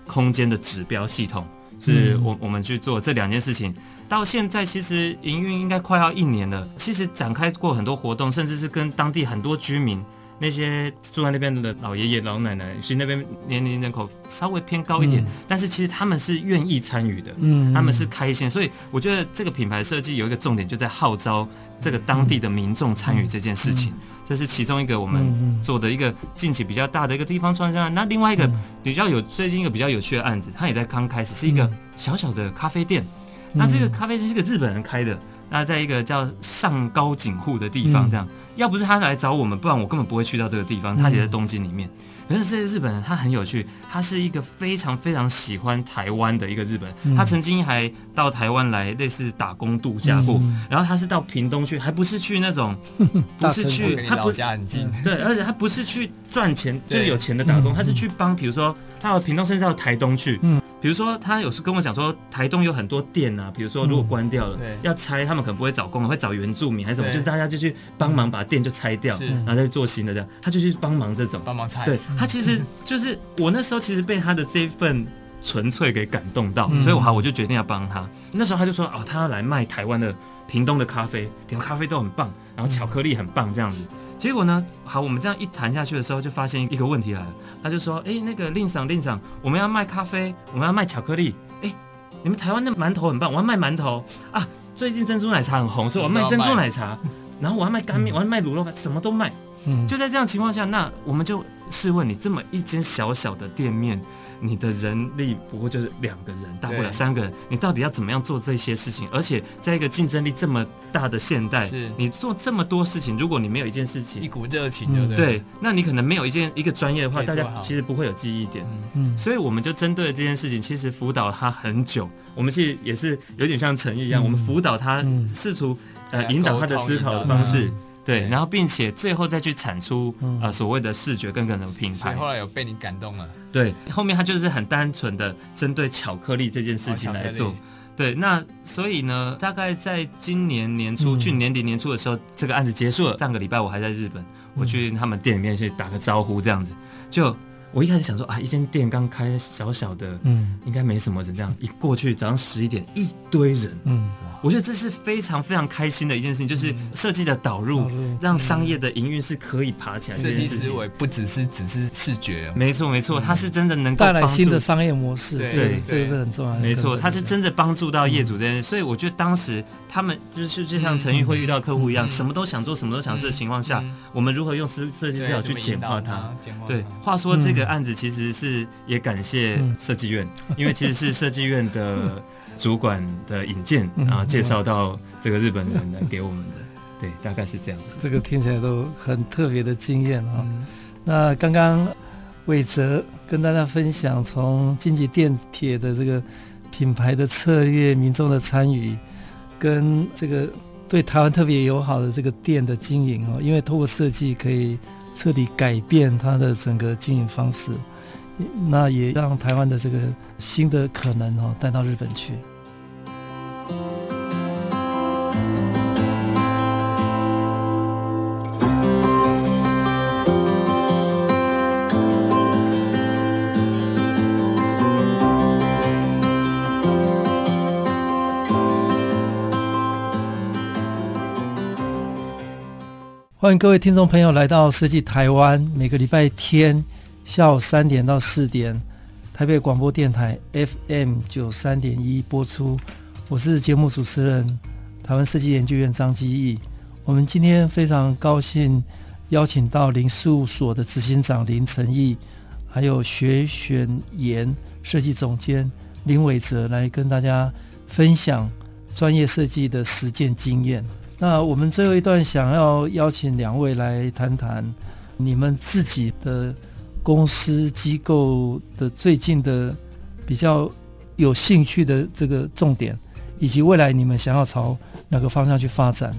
空间的指标系统。是我我们去做这两件事情，到现在其实营运应该快要一年了。其实展开过很多活动，甚至是跟当地很多居民，那些住在那边的老爷爷老奶奶，其实那边年龄人口稍微偏高一点，嗯、但是其实他们是愿意参与的，嗯，他们是开心。所以我觉得这个品牌设计有一个重点，就在号召这个当地的民众参与这件事情。这是其中一个我们做的一个近期比较大的一个地方创新。那另外一个比较有最近一个比较有趣的案子，它也在刚开始，是一个小小的咖啡店。那这个咖啡店是一个日本人开的，那在一个叫上高井户的地方。这样，要不是他来找我们，不然我根本不会去到这个地方。他也在东京里面。可是这个日本人他很有趣，他是一个非常非常喜欢台湾的一个日本人。他曾经还到台湾来类似打工度假过，然后他是到屏东去，还不是去那种，不是去他不家很近，对，而且他不是去赚钱，就是有钱的打工，他是去帮，比如说他到屏东甚至到台东去。比如说，他有时跟我讲说，台东有很多店啊，比如说如果关掉了，嗯、要拆，他们可能不会找工人，会找原住民还是什么，就是大家就去帮忙把店就拆掉，然后再做新的这样，他就去帮忙这种，帮忙拆。对，他其实就是我那时候其实被他的这一份纯粹给感动到，嗯、所以我好我就决定要帮他。那时候他就说哦，他要来卖台湾的屏东的咖啡，屏东咖啡都很棒，然后巧克力很棒这样子。结果呢？好，我们这样一谈下去的时候，就发现一个问题来了。他就说：“哎，那个令桑令桑，我们要卖咖啡，我们要卖巧克力。哎，你们台湾的馒头很棒，我要卖馒头啊。最近珍珠奶茶很红，所以我要卖珍珠奶茶。然后我要卖干面，我要卖卤肉饭，什么都卖。嗯，就在这样情况下，那我们就试问你，这么一间小小的店面。”你的人力不过就是两个人，大不了三个人。你到底要怎么样做这些事情？而且在一个竞争力这么大的现代，是你做这么多事情，如果你没有一件事情，一股热情，对不对？对，那你可能没有一件一个专业的话，大家其实不会有记忆点。嗯，所以我们就针对这件事情，其实辅导他很久。我们其实也是有点像诚意一样，我们辅导他，试图呃引导他的思考的方式。对，然后并且最后再去产出呃所谓的视觉跟各种品牌。后来有被你感动了。对，后面他就是很单纯的针对巧克力这件事情来做。对，那所以呢，大概在今年年初，去年底年初的时候，这个案子结束了。上个礼拜我还在日本，我去他们店里面去打个招呼，这样子就我一开始想说啊，一间店刚开小小的，嗯，应该没什么人。这样一过去，早上十一点，一堆人，嗯。我觉得这是非常非常开心的一件事情，就是设计的导入，让商业的营运是可以爬起来。设计思维不只是只是视觉，没错没错，它是真的能够带来新的商业模式。对，这个是很重要的。没错，它是真的帮助到业主这件事。所以我觉得当时他们就是就像陈玉会遇到客户一样，什么都想做，什么都想试的情况下，我们如何用设设计思考去简化它？对，话说这个案子其实是也感谢设计院，因为其实是设计院的。主管的引荐，然后介绍到这个日本人来给我们的，对，大概是这样。这个听起来都很特别的经验啊。那刚刚伟哲跟大家分享从经济电铁的这个品牌的策略、民众的参与，跟这个对台湾特别友好的这个店的经营哦，因为透过设计可以彻底改变他的整个经营方式。那也让台湾的这个新的可能哦带到日本去。欢迎各位听众朋友来到设计台湾，每个礼拜天。下午三点到四点，台北广播电台 FM 九三点一播出。我是节目主持人，台湾设计研究院张基义。我们今天非常高兴邀请到林事务所的执行长林承义，还有学选研设计总监林伟哲来跟大家分享专业设计的实践经验。那我们最后一段想要邀请两位来谈谈你们自己的。公司机构的最近的比较有兴趣的这个重点，以及未来你们想要朝哪个方向去发展？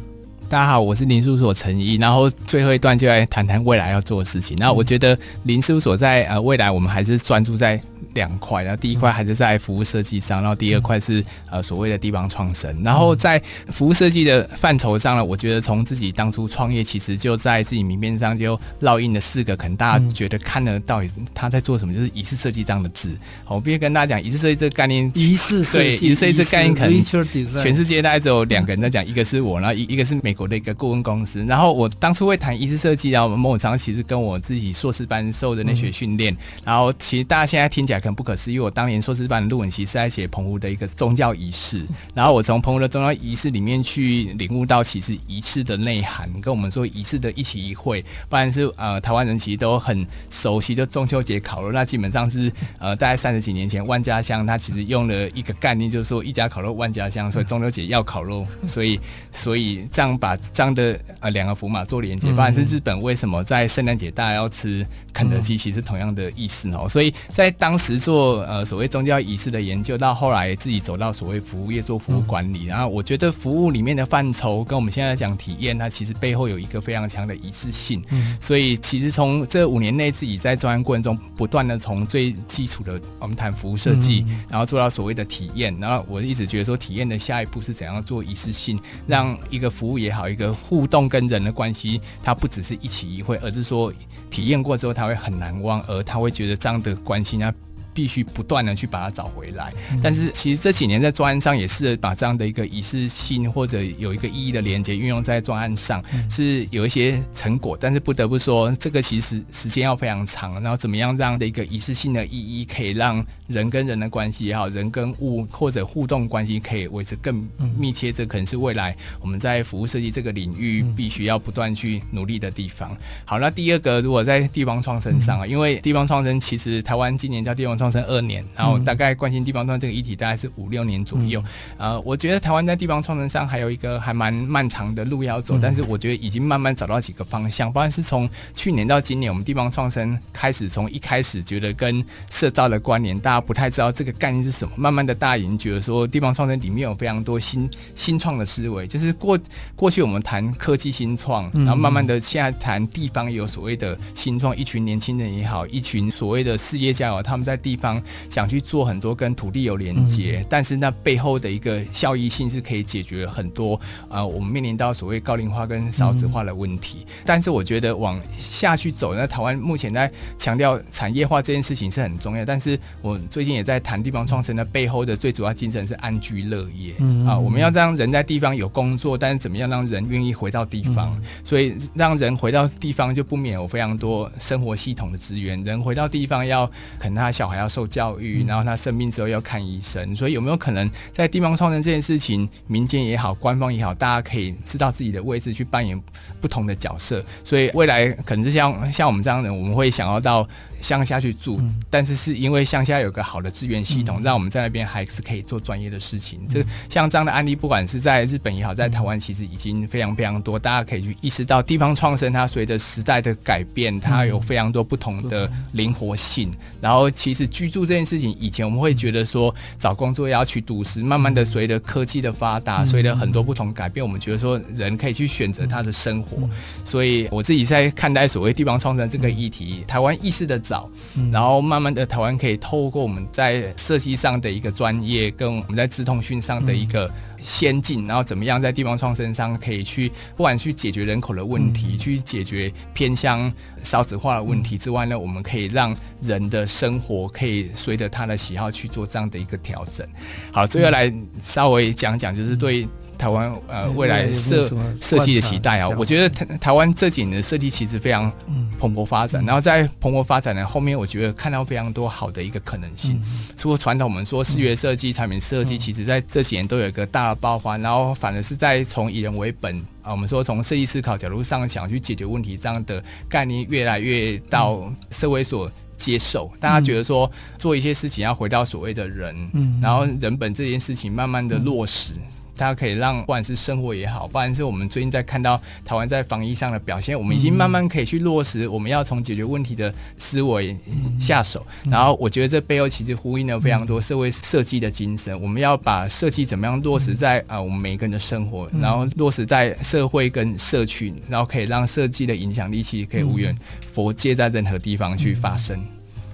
大家好，我是林事务所承义，然后最后一段就来谈谈未来要做的事情。那我觉得林事务所在呃未来我们还是专注在。两块，然后第一块还是在服务设计上，然后第二块是呃所谓的地方创生。然后在服务设计的范畴上呢，我觉得从自己当初创业，其实就在自己名片上就烙印了四个，可能大家觉得看了到底他在做什么，就是仪式设计这样的字。好，我必须跟大家讲，仪式设计这个概念，仪式设计，仪式设计这个概念可能全世界大概只有两个人在讲，一个是我，然后一一个是美国的一个顾问公司。然后我当初会谈仪式设计，然后某种程度其实跟我自己硕士班受的那学训练，然后其实大家现在听起来可能不可思议，我当当年硕士班的论文其实是在写澎湖的一个宗教仪式，然后我从澎湖的宗教仪式里面去领悟到，其实仪式的内涵跟我们说仪式的一期一会，不然是呃台湾人其实都很熟悉，就中秋节烤肉，那基本上是呃大概三十几年前万家香他其实用了一个概念，就是说一家烤肉万家香，所以中秋节要烤肉，所以所以这样把这样的呃两个符码做连接，不然是日本为什么在圣诞节大家要吃肯德基，其实同样的意思哦，所以在当时做呃。所谓宗教仪式的研究，到后来自己走到所谓服务业做服务管理，然后我觉得服务里面的范畴跟我们现在讲体验，它其实背后有一个非常强的仪式性。所以其实从这五年内自己在专案过程中，不断的从最基础的我们谈服务设计，然后做到所谓的体验，然后我一直觉得说体验的下一步是怎样做仪式性，让一个服务也好，一个互动跟人的关系，它不只是一起一会，而是说体验过之后他会很难忘，而他会觉得这样的关系呢。必须不断的去把它找回来，但是其实这几年在专案上也是把这样的一个仪式性或者有一个意义的连接运用在专案上，是有一些成果。但是不得不说，这个其实时间要非常长。然后怎么样这样的一个仪式性的意义，可以让人跟人的关系也好，人跟物或者互动关系可以维持更密切，这可能是未来我们在服务设计这个领域必须要不断去努力的地方。好，那第二个，如果在地方创生上啊，因为地方创生其实台湾今年叫地方创。创生二年，然后大概关心地方创生这个议题大概是五六年左右。呃，我觉得台湾在地方创生上还有一个还蛮漫长的路要走，但是我觉得已经慢慢找到几个方向。不管是从去年到今年，我们地方创生开始从一开始觉得跟社造的关联，大家不太知道这个概念是什么。慢慢的，大家已经觉得说地方创生里面有非常多新新创的思维，就是过过去我们谈科技新创，然后慢慢的现在谈地方有所谓的新创，一群年轻人也好，一群所谓的事业家也好，他们在地地方想去做很多跟土地有连接，嗯、但是那背后的一个效益性是可以解决很多呃我们面临到所谓高龄化跟少子化的问题。嗯、但是我觉得往下去走，那台湾目前在强调产业化这件事情是很重要。但是我最近也在谈地方创生的背后的最主要精神是安居乐业、嗯、啊，我们要让人在地方有工作，但是怎么样让人愿意回到地方？嗯、所以让人回到地方就不免有非常多生活系统的资源。人回到地方要可能他小孩要受教育，然后他生病之后要看医生。所以有没有可能在地方创生这件事情，民间也好，官方也好，大家可以知道自己的位置去扮演不同的角色。所以未来可能是像像我们这样的人，我们会想要到乡下去住，嗯、但是是因为乡下有个好的资源系统，嗯、让我们在那边还是可以做专业的事情。嗯、这像这样的案例，不管是在日本也好，在台湾，其实已经非常非常多。大家可以去意识到，地方创生它随着时代的改变，它有非常多不同的灵活性。嗯、然后，其实居住这件事情，以前我们会觉得说找工作要去都市，慢慢的随着科技的发达，随着很多不同改变，我们觉得说人可以去选择他的生活。所以我自己在看待所谓地方创生这个议题，台湾意识的早，然后慢慢的台湾可以透过我们在设计上的一个专业，跟我们在资通讯上的一个。先进，然后怎么样在地方创生上可以去，不管去解决人口的问题，嗯、去解决偏乡少子化的问题之外呢，我们可以让人的生活可以随着他的喜好去做这样的一个调整。好，最后来稍微讲讲，就是对。台湾呃未来设设计的期待啊，我觉得台台湾这几年的设计其实非常蓬勃发展，嗯、然后在蓬勃发展的后面，我觉得看到非常多好的一个可能性。嗯、除了传统我们说视觉设计、产品设计，其实在这几年都有一个大的爆发，然后反而是在从以人为本啊，我们说从设计思考角度上想去解决问题这样的概念越来越到社会所接受，大家觉得说做一些事情要回到所谓的人，嗯，然后人本这件事情慢慢的落实。大家可以让，不管是生活也好，不管是我们最近在看到台湾在防疫上的表现，我们已经慢慢可以去落实，我们要从解决问题的思维下手。然后我觉得这背后其实呼应了非常多社会设计的精神。我们要把设计怎么样落实在啊我们每一个人的生活，然后落实在社会跟社群，然后可以让设计的影响力其实可以无缘佛界在任何地方去发生。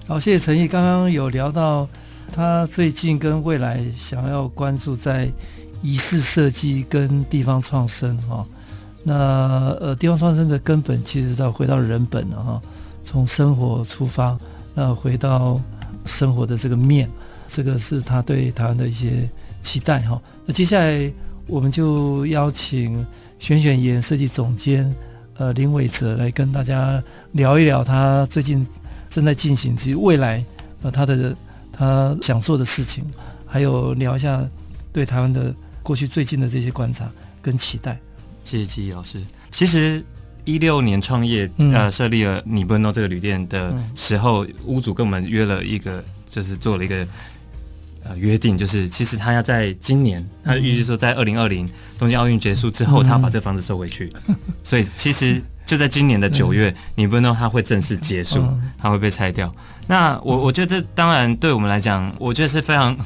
好，谢谢陈毅。刚刚有聊到他最近跟未来想要关注在。仪式设计跟地方创生哈，那呃地方创生的根本其实到回到人本了哈，从生活出发，那回到生活的这个面，这个是他对台湾的一些期待哈。那接下来我们就邀请选选研设计总监呃林伟哲来跟大家聊一聊他最近正在进行及未来呃他的他想做的事情，还有聊一下对台湾的。过去最近的这些观察跟期待，谢谢纪老师。其实一六年创业，嗯、呃，设立了尼奔诺这个旅店的时候，嗯、屋主跟我们约了一个，就是做了一个呃约定，就是其实他要在今年，他预计说在二零二零东京奥运结束之后，嗯、他要把这房子收回去。嗯、所以其实就在今年的九月，尼奔诺他会正式结束，他会被拆掉。那我我觉得这当然对我们来讲，我觉得是非常。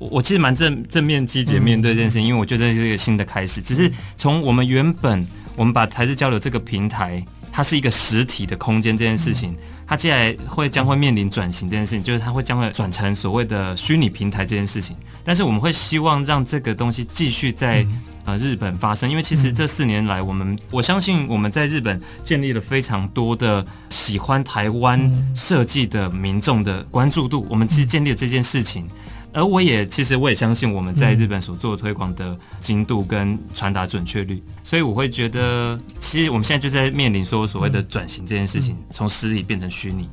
我其实蛮正正面积极面对这件事情，因为我觉得这是一个新的开始。只是从我们原本我们把台式交流这个平台，它是一个实体的空间这件事情，它接下来会将会面临转型这件事情，就是它会将会转成所谓的虚拟平台这件事情。但是我们会希望让这个东西继续在呃日本发生，因为其实这四年来，我们我相信我们在日本建立了非常多的喜欢台湾设计的民众的关注度，我们其实建立了这件事情。而我也其实我也相信我们在日本所做的推广的精度跟传达准确率，所以我会觉得，其实我们现在就在面临说所谓的转型这件事情，从实体变成虚拟。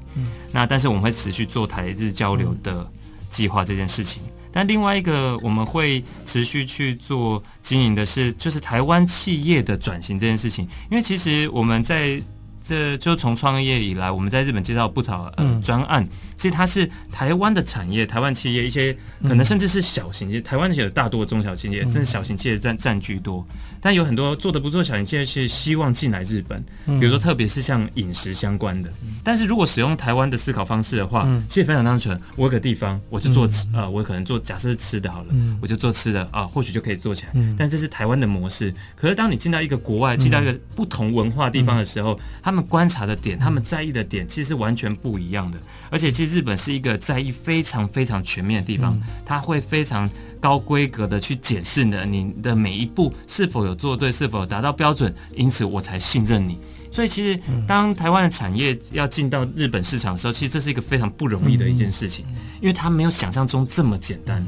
那但是我们会持续做台日交流的计划这件事情。但另外一个我们会持续去做经营的是，就是台湾企业的转型这件事情，因为其实我们在。这就从创业以来，我们在日本介绍不少呃专案，其实它是台湾的产业，台湾企业一些可能甚至是小型，其实台湾有大多中小企业，甚至小型企业占占居多。但有很多做的不做小型企业是希望进来日本，比如说特别是像饮食相关的。但是如果使用台湾的思考方式的话，其实非常单纯。我有个地方，我就做吃呃，我可能做假设是吃的好了，我就做吃的啊，或许就可以做起来。但这是台湾的模式。可是当你进到一个国外，进到一个不同文化地方的时候，他们们观察的点，他们在意的点，其实是完全不一样的。而且，其实日本是一个在意非常非常全面的地方，他会非常高规格的去检视呢你的每一步是否有做对，是否有达到标准，因此我才信任你。所以，其实当台湾的产业要进到日本市场的时候，其实这是一个非常不容易的一件事情，因为它没有想象中这么简单。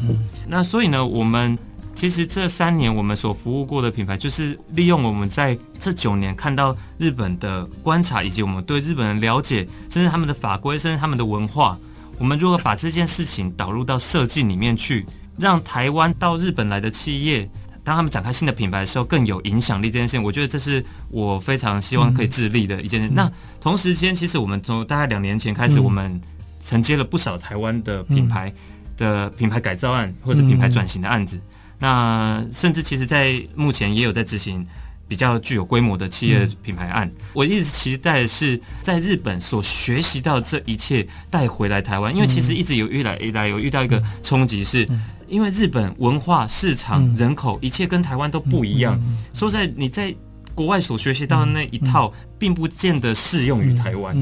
那所以呢，我们。其实这三年我们所服务过的品牌，就是利用我们在这九年看到日本的观察，以及我们对日本的了解，甚至他们的法规，甚至他们的文化，我们如何把这件事情导入到设计里面去，让台湾到日本来的企业，当他们展开新的品牌的时候更有影响力。这件事情，我觉得这是我非常希望可以致力的一件事。那同时间，其实我们从大概两年前开始，我们承接了不少台湾的品牌的品牌改造案，或者品牌转型的案子。那甚至其实，在目前也有在执行比较具有规模的企业品牌案。我一直期待的是在日本所学习到这一切带回来台湾，因为其实一直有遇来一来有遇到一个冲击，是因为日本文化、市场、人口一切跟台湾都不一样。说实在，你在。国外所学习到的那一套，并不见得适用于台湾。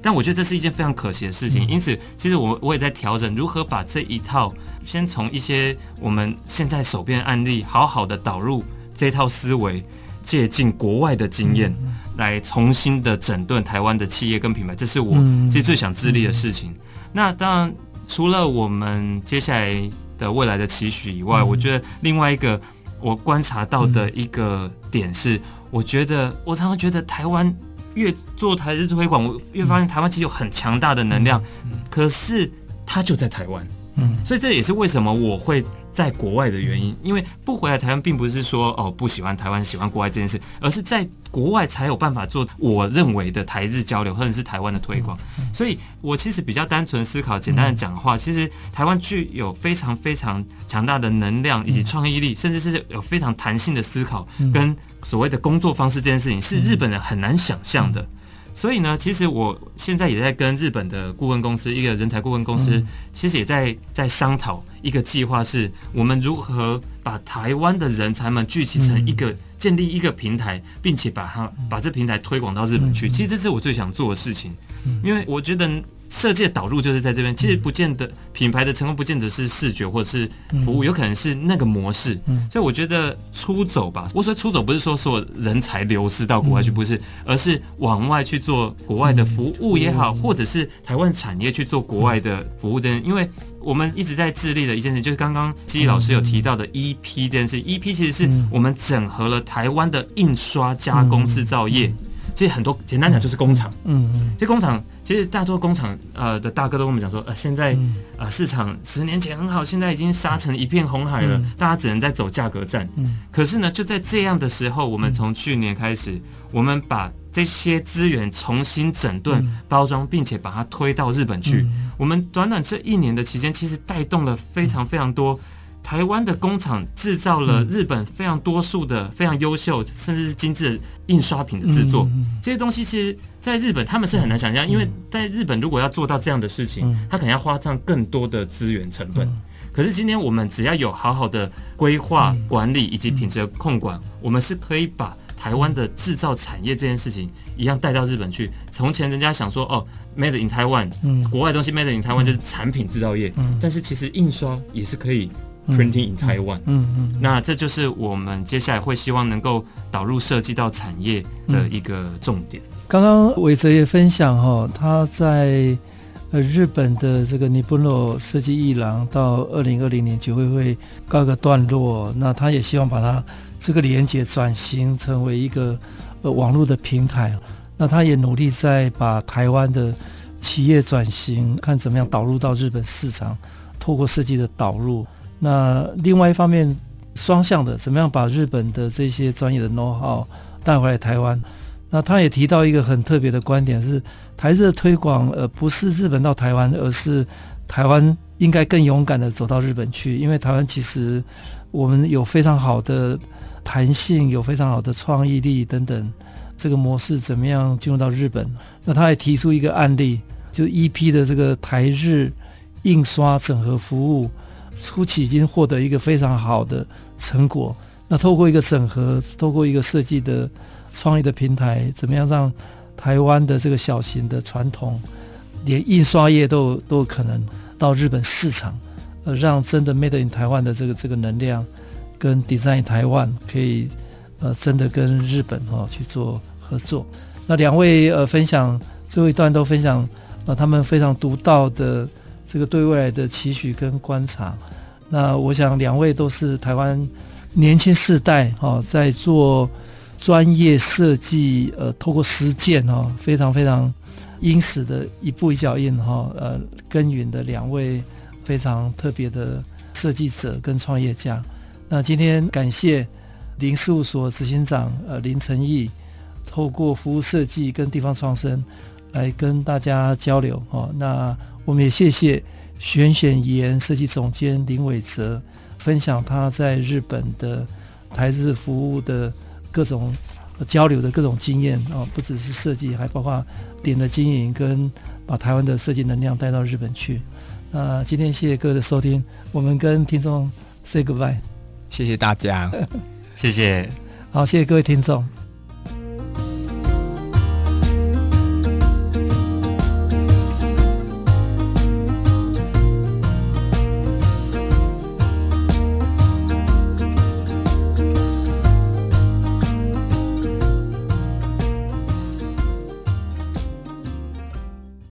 但我觉得这是一件非常可惜的事情。因此，其实我我也在调整如何把这一套，先从一些我们现在手边案例，好好的导入这套思维，借鉴国外的经验，来重新的整顿台湾的企业跟品牌。这是我其实最想致力的事情。那当然，除了我们接下来的未来的期许以外，我觉得另外一个我观察到的一个点是。我觉得，我常常觉得台湾越做台日推广，我越发现台湾其实有很强大的能量，可是它就在台湾，嗯，所以这也是为什么我会。在国外的原因，因为不回来台湾，并不是说哦不喜欢台湾、喜欢国外这件事，而是在国外才有办法做我认为的台日交流，或者是台湾的推广。所以我其实比较单纯思考，简单的讲的话，其实台湾具有非常非常强大的能量以及创意力，甚至是有非常弹性的思考跟所谓的工作方式，这件事情是日本人很难想象的。所以呢，其实我现在也在跟日本的顾问公司，一个人才顾问公司，其实也在在商讨一个计划，是我们如何把台湾的人才们聚集成一个，建立一个平台，并且把它把这平台推广到日本去。其实这是我最想做的事情，因为我觉得。设计的导入就是在这边，其实不见得品牌的成功不见得是视觉或者是服务，有可能是那个模式。所以我觉得出走吧，我说出走不是说所有人才流失到国外去，不是，而是往外去做国外的服务也好，或者是台湾产业去做国外的服务。这样，因为我们一直在致力的一件事，就是刚刚基老师有提到的 EP 这件事。EP 其实是我们整合了台湾的印刷加工制造业。其实很多简单讲就是工厂，嗯。嗯，这工厂其实大多工厂呃的大哥都跟我们讲说，呃现在呃市场十年前很好，现在已经杀成一片红海了，大家只能在走价格战。嗯，可是呢，就在这样的时候，我们从去年开始，我们把这些资源重新整顿、包装，并且把它推到日本去。我们短短这一年的期间，其实带动了非常非常多。台湾的工厂制造了日本非常多数的非常优秀，甚至是精致的印刷品的制作。这些东西其实在日本他们是很难想象，因为在日本如果要做到这样的事情，他可能要花上更多的资源成本。可是今天我们只要有好好的规划管理以及品质的控管，我们是可以把台湾的制造产业这件事情一样带到日本去。从前人家想说哦，Made in Taiwan，国外东西 Made in Taiwan 就是产品制造业，但是其实印刷也是可以。Printing in Taiwan，嗯嗯，那这就是我们接下来会希望能够导入设计到产业的一个重点。刚刚伟哲也分享哈，他在呃日本的这个尼本诺设计一廊到二零二零年就会会告个段落，那他也希望把它这个连接转型成为一个呃网络的平台，那他也努力在把台湾的企业转型，看怎么样导入到日本市场，透过设计的导入。那另外一方面，双向的，怎么样把日本的这些专业的 know-how 带回来台湾？那他也提到一个很特别的观点是，台日的推广，呃，不是日本到台湾，而是台湾应该更勇敢的走到日本去，因为台湾其实我们有非常好的弹性，有非常好的创意力等等，这个模式怎么样进入到日本？那他还提出一个案例，就 EP 的这个台日印刷整合服务。初期已经获得一个非常好的成果。那透过一个整合，透过一个设计的创意的平台，怎么样让台湾的这个小型的传统，连印刷业都都可能到日本市场，呃，让真的 Made in 台湾的这个这个能量跟 Design 台湾可以呃真的跟日本哈、哦、去做合作。那两位呃分享最后一段都分享呃他们非常独到的这个对未来的期许跟观察。那我想两位都是台湾年轻世代哈、在做专业设计呃透过实践哈、非常非常殷实的一步一脚印哈、呃耕耘的两位非常特别的设计者跟创业家。那今天感谢林事务所执行长呃林承义。透过服务设计跟地方创生来跟大家交流哦，那我们也谢谢选选研设计总监林伟哲分享他在日本的台日服务的各种交流的各种经验啊，不只是设计，还包括点的经营跟把台湾的设计能量带到日本去。那今天谢谢各位的收听，我们跟听众 say goodbye，谢谢大家，谢谢，好，谢谢各位听众。